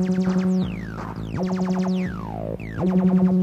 Thank you.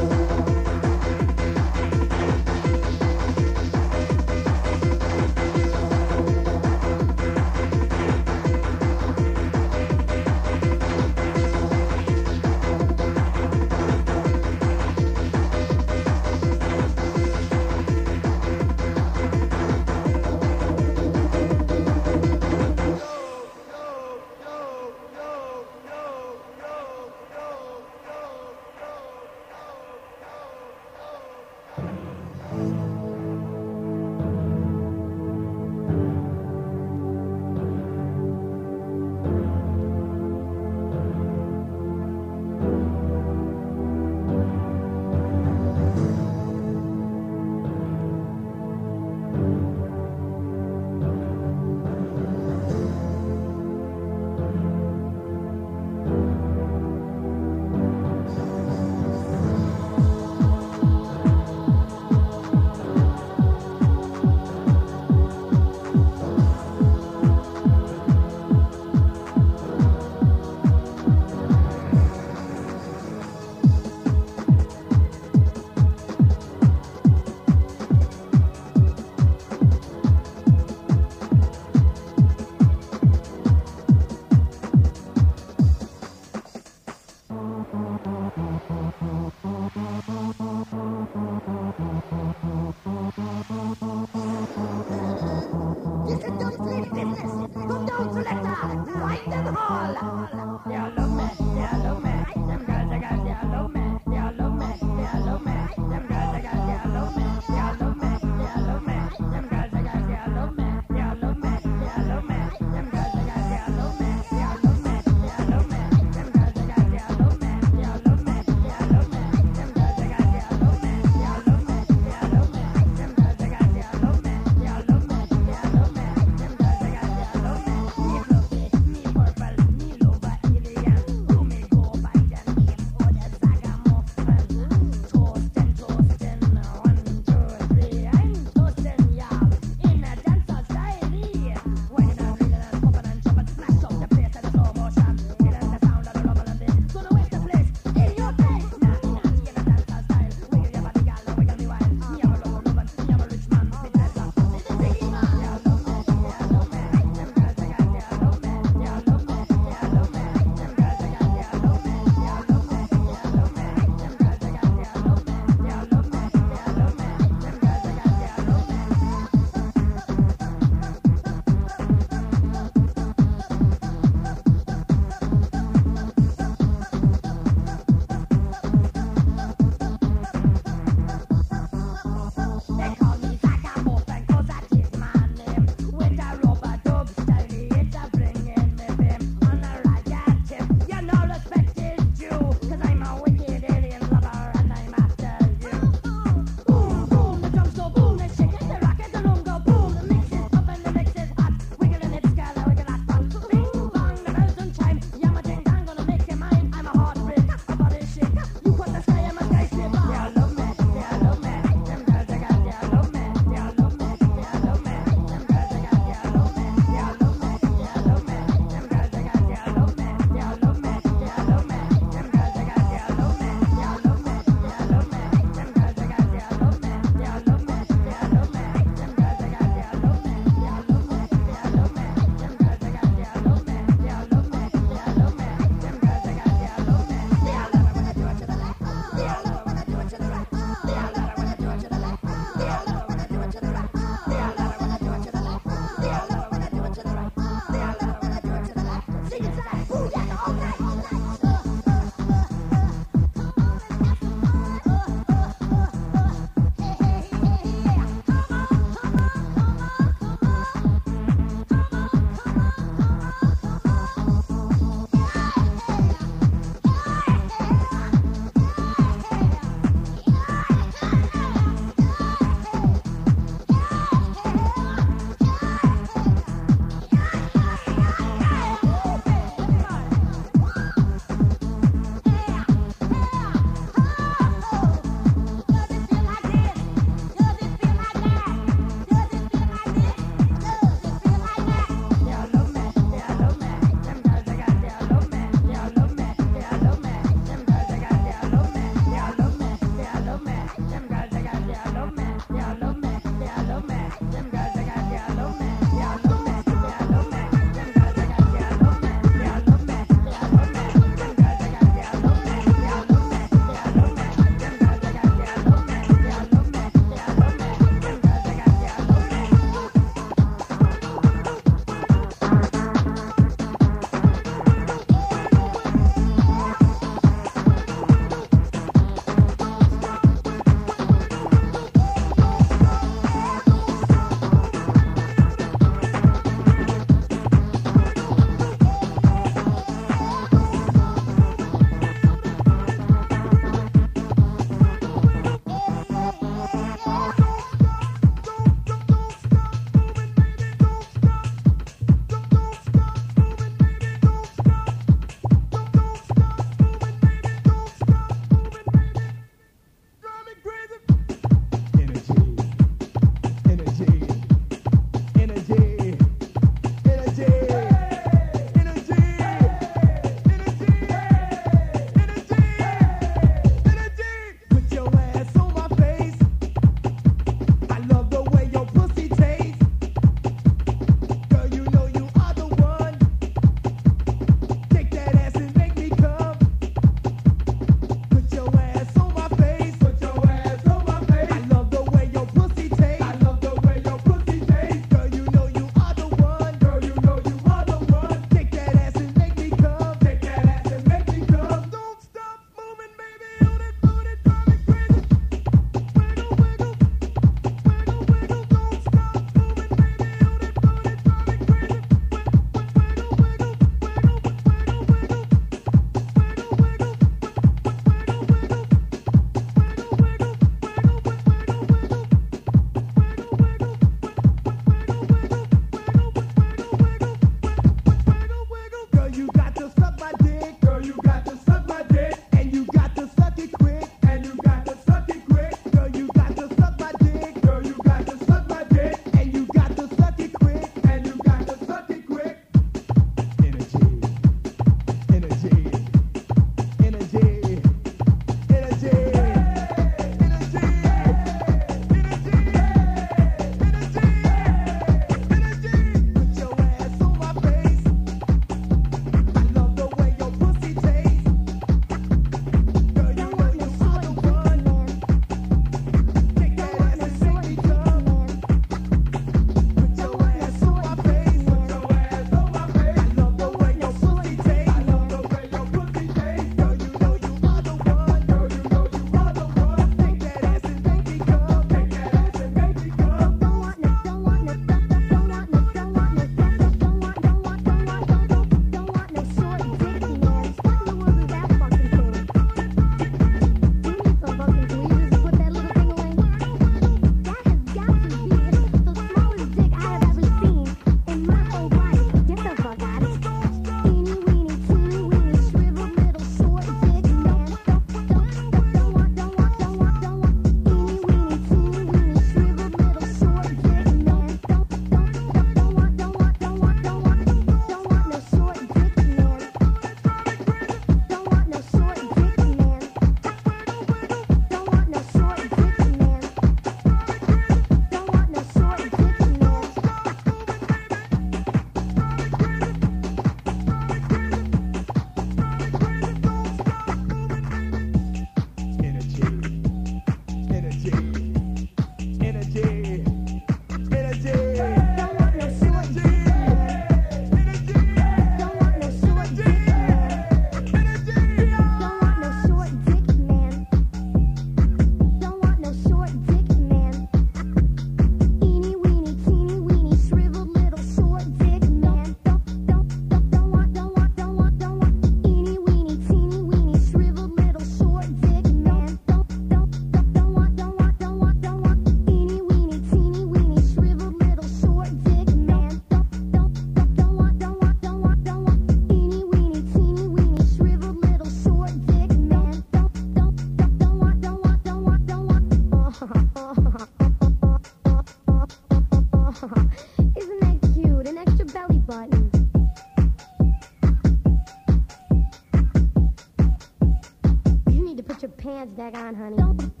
much back on, honey. Don't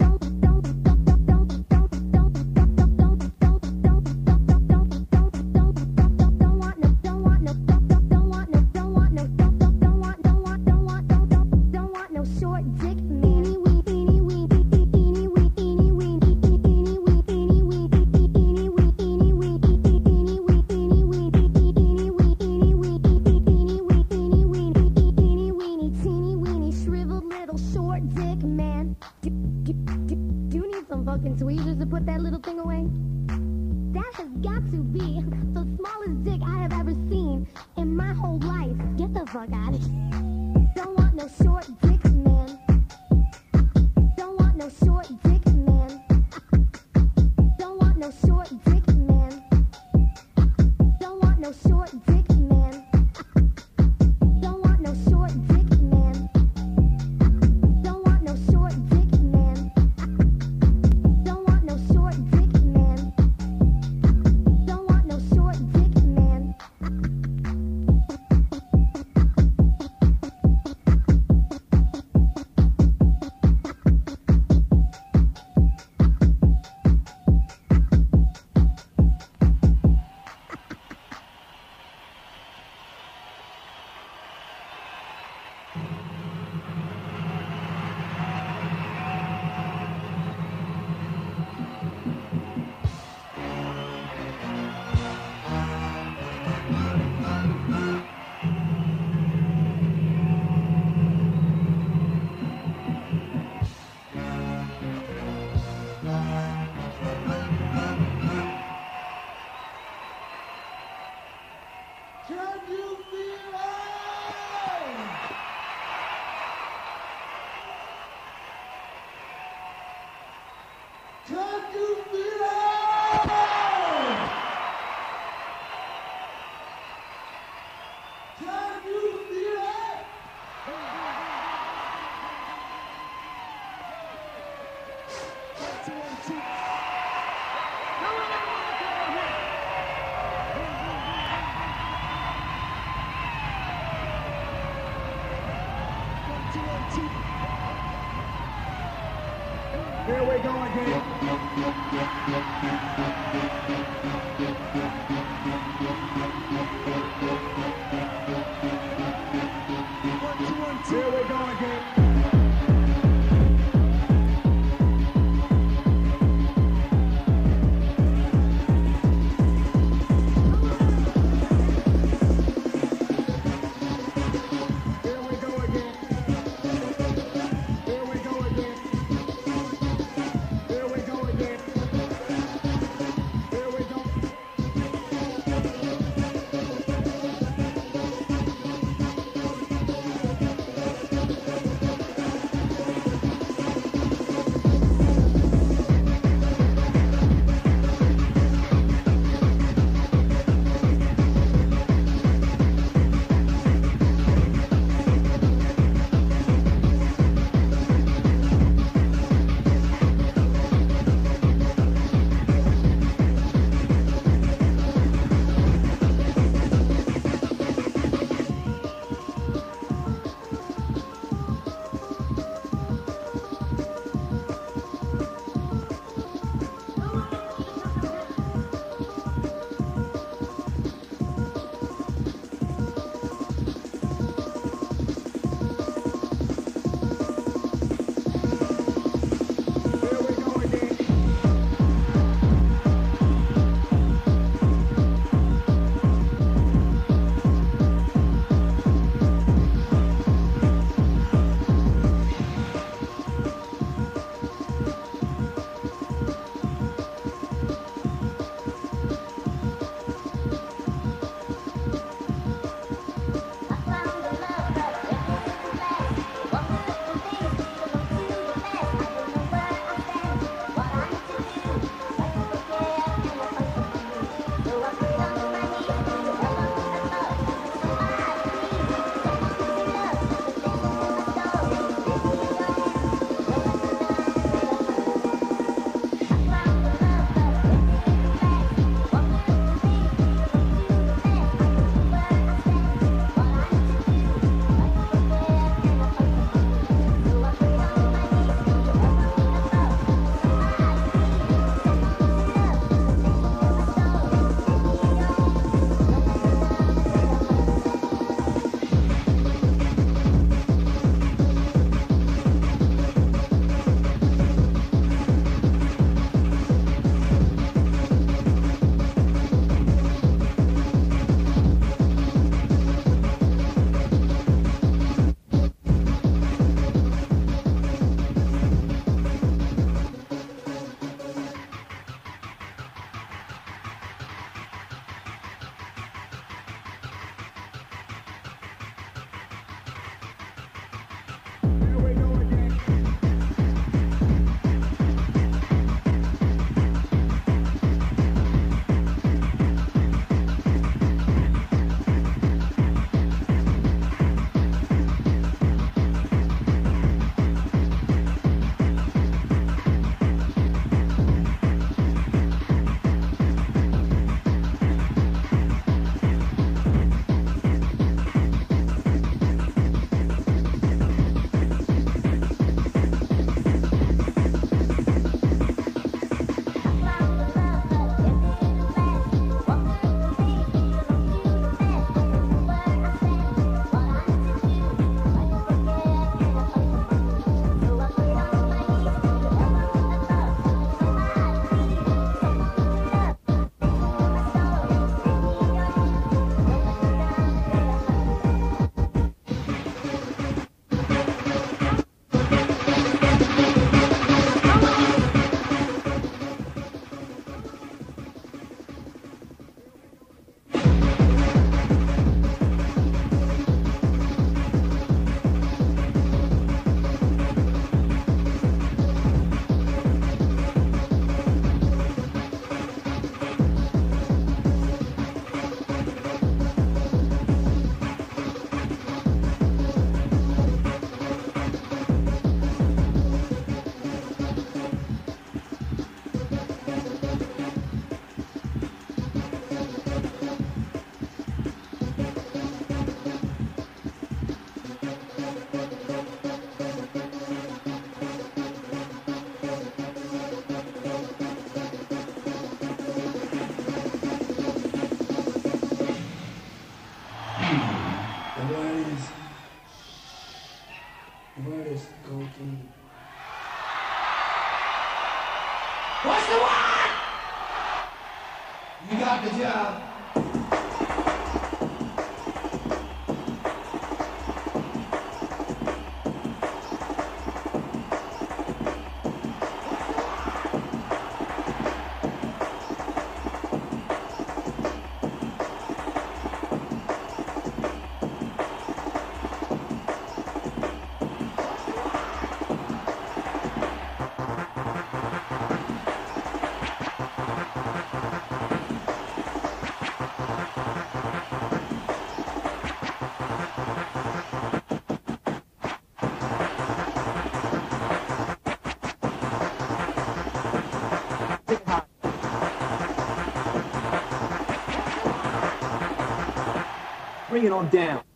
Bring it on down.